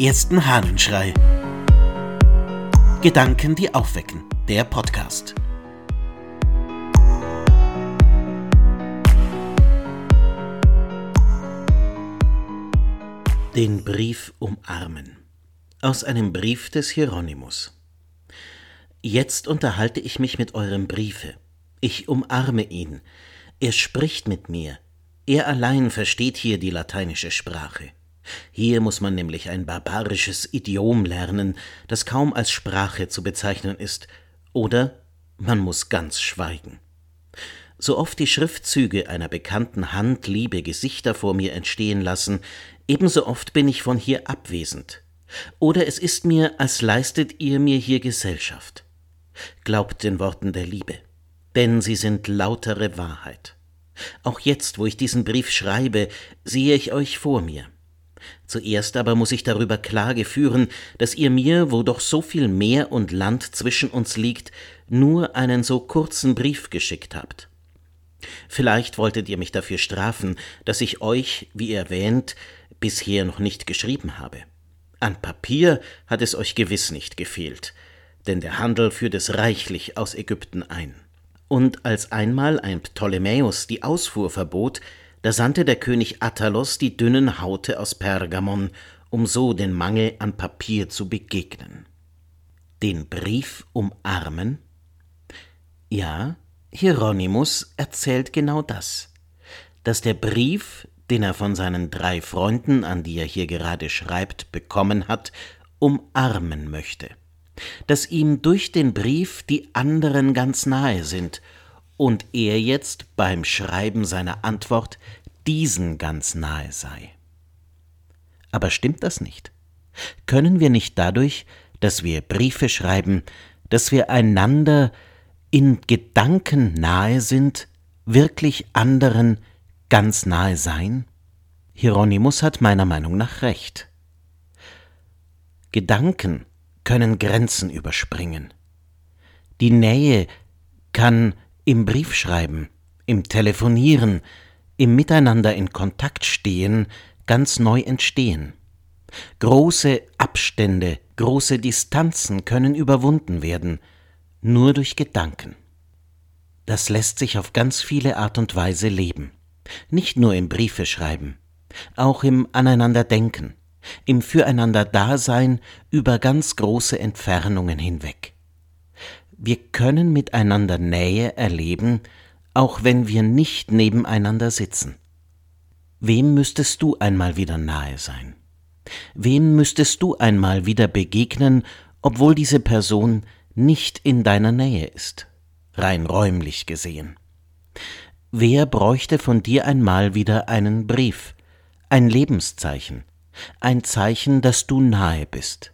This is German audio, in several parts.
ersten Hahnenschrei. Gedanken, die aufwecken. Der Podcast. Den Brief umarmen. Aus einem Brief des Hieronymus. Jetzt unterhalte ich mich mit eurem Briefe. Ich umarme ihn. Er spricht mit mir. Er allein versteht hier die lateinische Sprache. Hier muss man nämlich ein barbarisches Idiom lernen, das kaum als Sprache zu bezeichnen ist, oder man muss ganz schweigen. So oft die Schriftzüge einer bekannten Hand liebe Gesichter vor mir entstehen lassen, ebenso oft bin ich von hier abwesend. Oder es ist mir, als leistet ihr mir hier Gesellschaft. Glaubt den Worten der Liebe, denn sie sind lautere Wahrheit. Auch jetzt, wo ich diesen Brief schreibe, sehe ich euch vor mir. Zuerst aber muss ich darüber Klage führen, dass ihr mir, wo doch so viel Meer und Land zwischen uns liegt, nur einen so kurzen Brief geschickt habt. Vielleicht wolltet ihr mich dafür strafen, dass ich euch, wie erwähnt, bisher noch nicht geschrieben habe. An Papier hat es euch gewiss nicht gefehlt, denn der Handel führt es reichlich aus Ägypten ein. Und als einmal ein Ptolemäus die Ausfuhr verbot, da sandte der König Attalos die dünnen Haute aus Pergamon, um so den Mangel an Papier zu begegnen. Den Brief umarmen? Ja, Hieronymus erzählt genau das, dass der Brief, den er von seinen drei Freunden, an die er hier gerade schreibt, bekommen hat, umarmen möchte, dass ihm durch den Brief die anderen ganz nahe sind und er jetzt beim Schreiben seiner Antwort diesen ganz nahe sei. Aber stimmt das nicht? Können wir nicht dadurch, dass wir Briefe schreiben, dass wir einander in Gedanken nahe sind, wirklich anderen ganz nahe sein? Hieronymus hat meiner Meinung nach recht. Gedanken können Grenzen überspringen. Die Nähe kann im Briefschreiben, im Telefonieren, im Miteinander in Kontakt stehen ganz neu entstehen. Große Abstände, große Distanzen können überwunden werden, nur durch Gedanken. Das lässt sich auf ganz viele Art und Weise leben. Nicht nur im Briefe schreiben, auch im Aneinanderdenken, im Füreinander-Dasein über ganz große Entfernungen hinweg wir können miteinander Nähe erleben, auch wenn wir nicht nebeneinander sitzen. Wem müsstest du einmal wieder nahe sein? Wem müsstest du einmal wieder begegnen, obwohl diese Person nicht in deiner Nähe ist, rein räumlich gesehen? Wer bräuchte von dir einmal wieder einen Brief, ein Lebenszeichen, ein Zeichen, dass du nahe bist?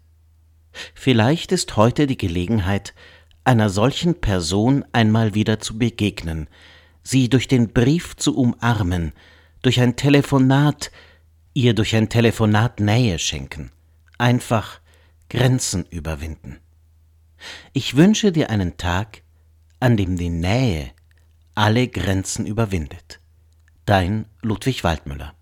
Vielleicht ist heute die Gelegenheit, einer solchen Person einmal wieder zu begegnen, sie durch den Brief zu umarmen, durch ein Telefonat, ihr durch ein Telefonat Nähe schenken, einfach Grenzen überwinden. Ich wünsche dir einen Tag, an dem die Nähe alle Grenzen überwindet. Dein Ludwig Waldmüller